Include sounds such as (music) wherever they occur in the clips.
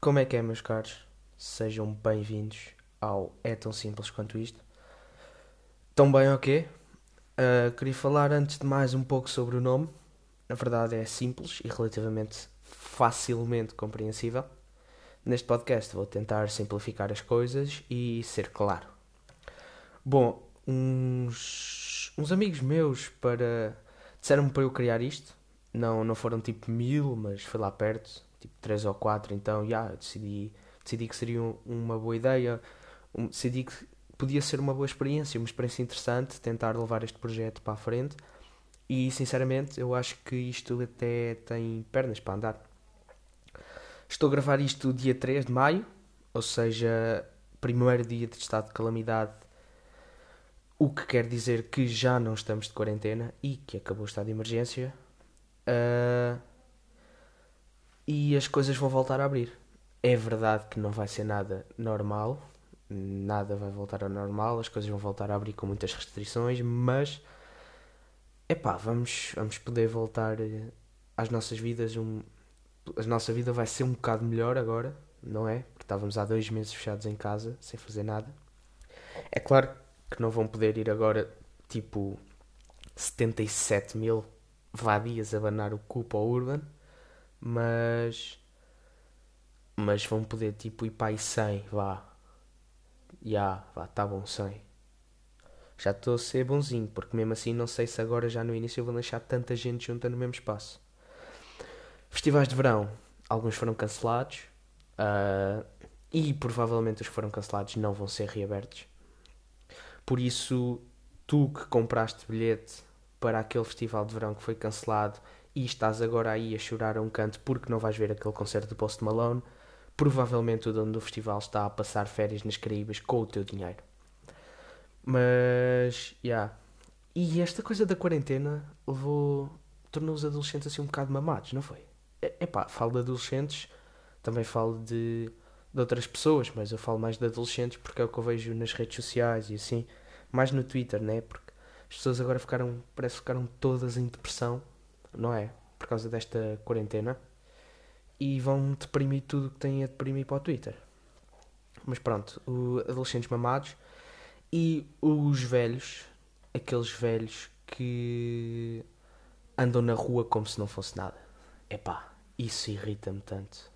Como é que é, meus caros? Sejam bem-vindos ao É Tão Simples Quanto Isto. Tão bem o quê? Uh, queria falar antes de mais um pouco sobre o nome. Na verdade é simples e relativamente facilmente compreensível. Neste podcast vou tentar simplificar as coisas e ser claro. Bom, uns, uns amigos meus para disseram-me para eu criar isto. Não, não foram tipo mil, mas foi lá perto tipo 3 ou 4, então já yeah, decidi, decidi que seria uma boa ideia, decidi que podia ser uma boa experiência, uma experiência interessante, tentar levar este projeto para a frente e sinceramente eu acho que isto até tem pernas para andar. Estou a gravar isto dia 3 de maio, ou seja, primeiro dia de estado de calamidade, o que quer dizer que já não estamos de quarentena e que acabou o estado de emergência. Uh, e as coisas vão voltar a abrir. É verdade que não vai ser nada normal, nada vai voltar ao normal, as coisas vão voltar a abrir com muitas restrições, mas epá, vamos, vamos poder voltar eh, às nossas vidas. Um, a nossa vida vai ser um bocado melhor agora, não é? Porque estávamos há dois meses fechados em casa, sem fazer nada. É claro que não vão poder ir agora, tipo, 77 mil vadias a banar o cu para Urban mas mas vão poder tipo ir para aí 100, vá. Já, yeah, vá, tá bom, 100. Já estou a ser bonzinho, porque mesmo assim não sei se agora já no início eu vou deixar tanta gente junta no mesmo espaço. Festivais de verão, alguns foram cancelados uh, e provavelmente os que foram cancelados não vão ser reabertos. Por isso, tu que compraste bilhete para aquele festival de verão que foi cancelado e estás agora aí a chorar a um canto porque não vais ver aquele concerto do Post Malone, provavelmente o dono do festival está a passar férias nas Caraíbas com o teu dinheiro. Mas, já. Yeah. E esta coisa da quarentena levou. tornou os adolescentes assim um bocado mamados, não foi? É pá, falo de adolescentes, também falo de, de outras pessoas, mas eu falo mais de adolescentes porque é o que eu vejo nas redes sociais e assim, mais no Twitter, né? Porque as pessoas agora ficaram, parece que ficaram todas em depressão não é? Por causa desta quarentena. E vão deprimir tudo o que têm a deprimir para o Twitter. Mas pronto, o adolescentes mamados e os velhos, aqueles velhos que andam na rua como se não fosse nada. Epá, isso irrita-me tanto.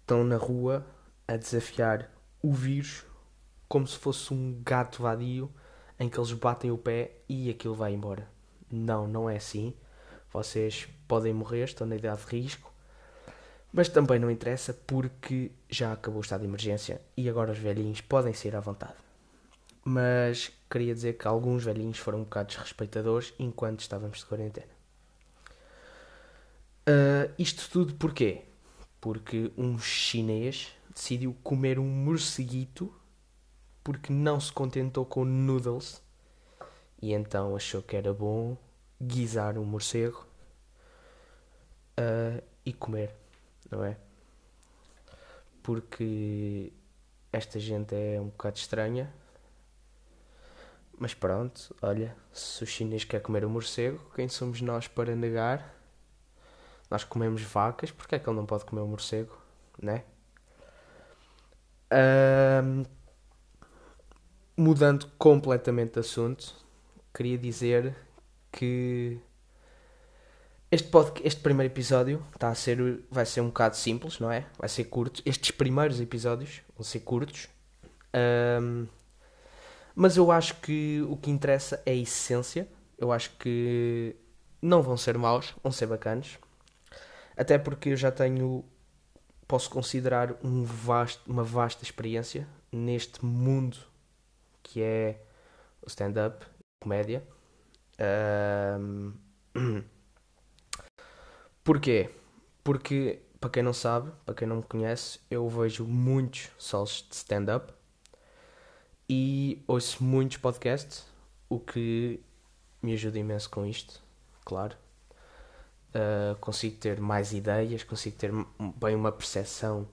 Estão na rua a desafiar o vírus como se fosse um gato vadio em que eles batem o pé e aquilo vai embora. Não, não é assim. Vocês podem morrer, estão na idade de risco. Mas também não interessa porque já acabou o estado de emergência e agora os velhinhos podem sair à vontade. Mas queria dizer que alguns velhinhos foram um bocado desrespeitadores enquanto estávamos de quarentena. Uh, isto tudo porquê? Porque um chinês decidiu comer um morceguito porque não se contentou com noodles e então achou que era bom guisar um morcego uh, e comer, não é? Porque esta gente é um bocado estranha. Mas pronto, olha, se o chinês quer comer um morcego, quem somos nós para negar? Nós comemos vacas, porque é que ele não pode comer um morcego, né? Um, mudando completamente de assunto, queria dizer que este, podcast, este primeiro episódio está a ser, vai ser um bocado simples, não é? Vai ser curto. Estes primeiros episódios vão ser curtos. Um, mas eu acho que o que interessa é a essência. Eu acho que não vão ser maus, vão ser bacanos. Até porque eu já tenho, posso considerar um vasto, uma vasta experiência neste mundo que é o stand-up, comédia. (clears throat) Porquê? Porque, para quem não sabe, para quem não me conhece, eu vejo muitos solos de stand-up e ouço muitos podcasts, o que me ajuda imenso com isto, claro. Uh, consigo ter mais ideias, consigo ter bem uma percepção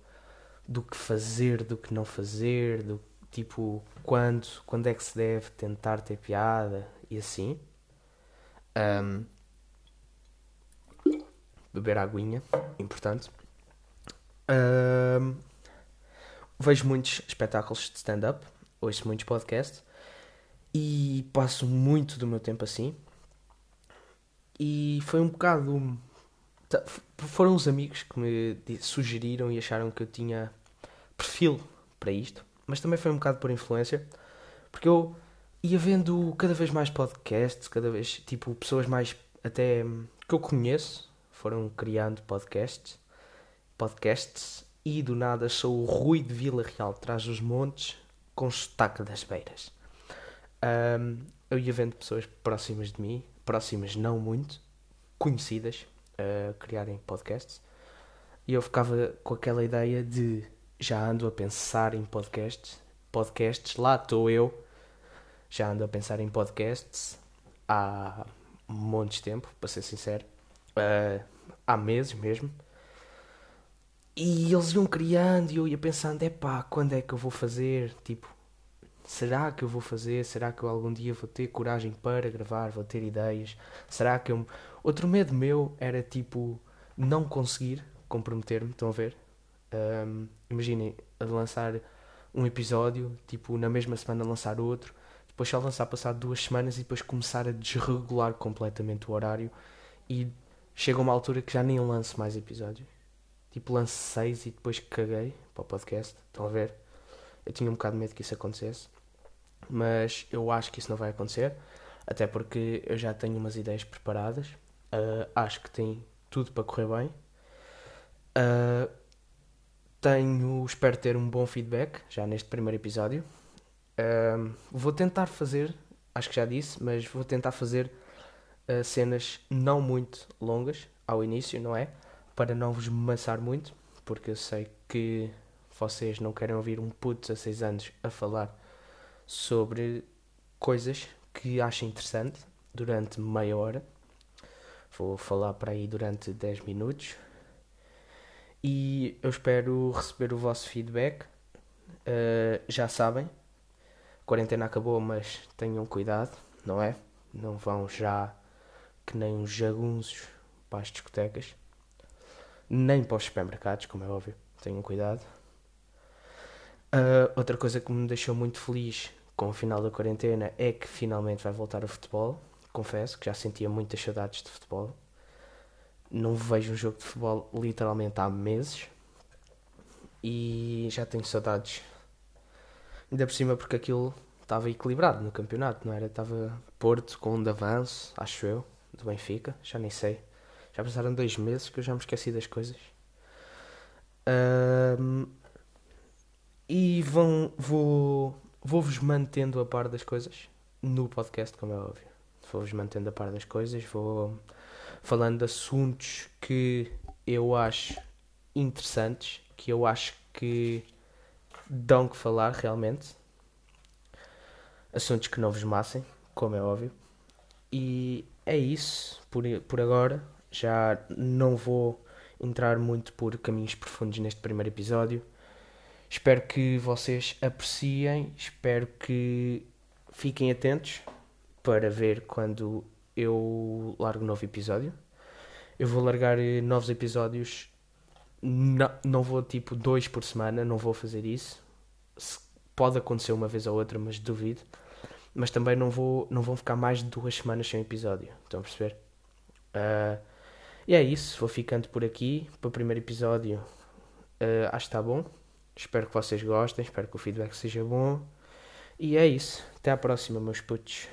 do que fazer, do que não fazer, do tipo quando, quando é que se deve tentar ter piada e assim. Um, beber aguinha, importante. Uh, vejo muitos espetáculos de stand-up, ouço muitos podcasts e passo muito do meu tempo assim. E foi um bocado. Foram os amigos que me sugeriram e acharam que eu tinha perfil para isto, mas também foi um bocado por influência, porque eu ia vendo cada vez mais podcasts, cada vez, tipo, pessoas mais até que eu conheço foram criando podcasts, podcasts e do nada sou o Rui de Vila Real, traz os montes com sotaque das beiras. Um, eu ia vendo pessoas próximas de mim, próximas não muito, conhecidas, a criarem podcasts, e eu ficava com aquela ideia de já ando a pensar em podcasts, podcasts, lá estou eu, já ando a pensar em podcasts há montes de tempo, para ser sincero, uh, há meses mesmo. E eles iam criando e eu ia pensando, epá, quando é que eu vou fazer? Tipo, será que eu vou fazer? Será que eu algum dia vou ter coragem para gravar? Vou ter ideias? Será que eu... Outro medo meu era, tipo, não conseguir comprometer-me, estão a ver? Um, imaginem, lançar um episódio, tipo, na mesma semana lançar outro, depois só lançar passado duas semanas e depois começar a desregular completamente o horário e chega uma altura que já nem lanço mais episódios. Tipo, lance seis e depois caguei para o podcast. Estão a ver? Eu tinha um bocado de medo que isso acontecesse. Mas eu acho que isso não vai acontecer. Até porque eu já tenho umas ideias preparadas. Uh, acho que tem tudo para correr bem. Uh, tenho, espero ter um bom feedback já neste primeiro episódio. Vou tentar fazer, acho que já disse, mas vou tentar fazer uh, cenas não muito longas ao início, não é? Para não vos maçar muito, porque eu sei que vocês não querem ouvir um puto a 6 anos a falar sobre coisas que achem interessante durante meia hora. Vou falar para aí durante 10 minutos e eu espero receber o vosso feedback. Uh, já sabem, a quarentena acabou, mas tenham cuidado, não é? Não vão já que nem uns jagunços para as discotecas, nem para os supermercados, como é óbvio. Tenham cuidado. Uh, outra coisa que me deixou muito feliz com o final da quarentena é que finalmente vai voltar o futebol. Confesso que já sentia muitas saudades de futebol não vejo um jogo de futebol literalmente há meses e já tenho saudades. Ainda por cima porque aquilo estava equilibrado no campeonato, não era? Estava Porto com um de avanço, acho eu, do Benfica, já nem sei. Já passaram dois meses que eu já me esqueci das coisas. Um, e vão, vou, vou-vos mantendo a par das coisas no podcast, como é óbvio. Vou-vos mantendo a par das coisas, vou falando de assuntos que eu acho interessantes, que eu acho que dão que falar realmente. Assuntos que não vos massem, como é óbvio. E é isso por, por agora. Já não vou entrar muito por caminhos profundos neste primeiro episódio. Espero que vocês apreciem, espero que fiquem atentos para ver quando eu largo novo episódio. Eu vou largar eh, novos episódios. Não, não vou tipo dois por semana, não vou fazer isso. Pode acontecer uma vez ou outra, mas duvido. Mas também não vou não vão ficar mais de duas semanas sem episódio. Estão a perceber? Uh, e é isso, vou ficando por aqui para o primeiro episódio. Uh, acho que está bom. Espero que vocês gostem, espero que o feedback seja bom. E é isso. Até à próxima, meus putos.